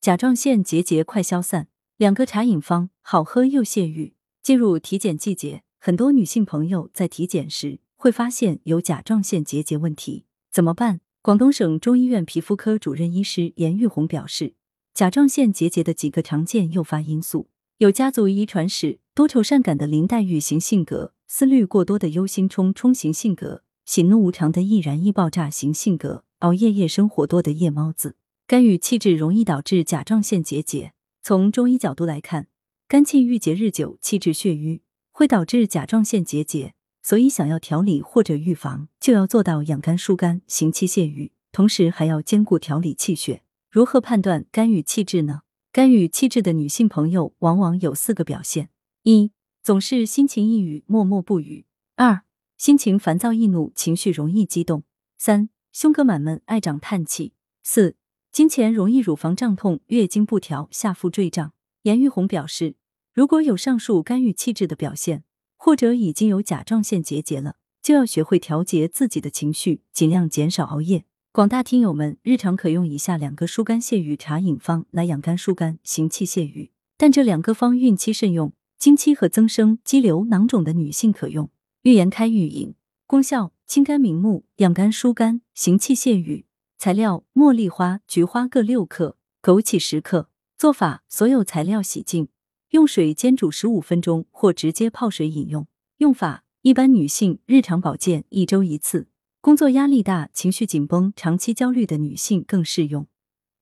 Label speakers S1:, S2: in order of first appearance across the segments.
S1: 甲状腺结节快消散，两个茶饮方，好喝又泄欲。进入体检季节，很多女性朋友在体检时会发现有甲状腺结节问题，怎么办？广东省中医院皮肤科主任医师严玉红表示，甲状腺结节的几个常见诱发因素有家族遗传史、多愁善感的林黛玉型性格、思虑过多的忧心忡忡型性格、喜怒无常的易燃易爆炸型性格、熬夜夜生活多的夜猫子。肝郁气滞容易导致甲状腺结节。从中医角度来看，肝气郁结日久，气滞血瘀，会导致甲状腺结节。所以，想要调理或者预防，就要做到养肝疏肝、行气泄瘀，同时还要兼顾调理气血。如何判断肝郁气滞呢？肝郁气滞的女性朋友往往有四个表现：一、总是心情抑郁，默默不语；二、心情烦躁易怒，情绪容易激动；三、胸膈满闷，爱长叹气；四。经前容易乳房胀痛、月经不调、下腹坠胀。严玉红表示，如果有上述肝郁气滞的表现，或者已经有甲状腺结节了，就要学会调节自己的情绪，尽量减少熬夜。广大听友们，日常可用以下两个疏肝泻郁茶饮方来养肝疏肝、行气泻郁，但这两个方孕期慎用，经期和增生、肌瘤、囊肿的女性可用。预言开育饮功效：清肝明目、养肝疏肝、行气泻郁。材料：茉莉花、菊花各六克，枸杞十克。做法：所有材料洗净，用水煎煮十五分钟，或直接泡水饮用。用法：一般女性日常保健一周一次。工作压力大、情绪紧绷、长期焦虑的女性更适用。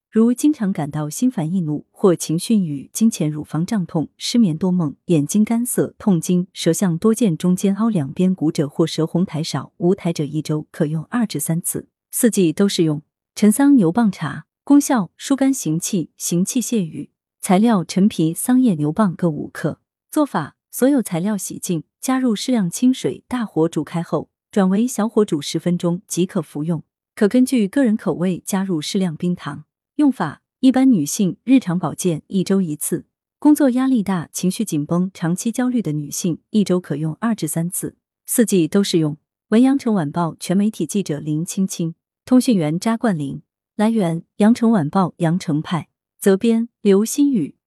S1: 如经常感到心烦易怒或情绪与金钱乳房胀痛、失眠多梦、眼睛干涩、痛经、舌象多见、中间凹两边鼓者或舌红苔少、无苔者，一周可用二至三次，四季都适用。陈桑牛蒡茶功效：疏肝行气，行气泄郁。材料：陈皮、桑叶、牛蒡各五克。做法：所有材料洗净，加入适量清水，大火煮开后，转为小火煮十分钟即可服用。可根据个人口味加入适量冰糖。用法：一般女性日常保健一周一次，工作压力大、情绪紧绷、长期焦虑的女性一周可用二至三次，四季都适用。文阳城晚报全媒体记者林青青。通讯员扎冠林，来源：羊城晚报羊城派，责编：刘新宇。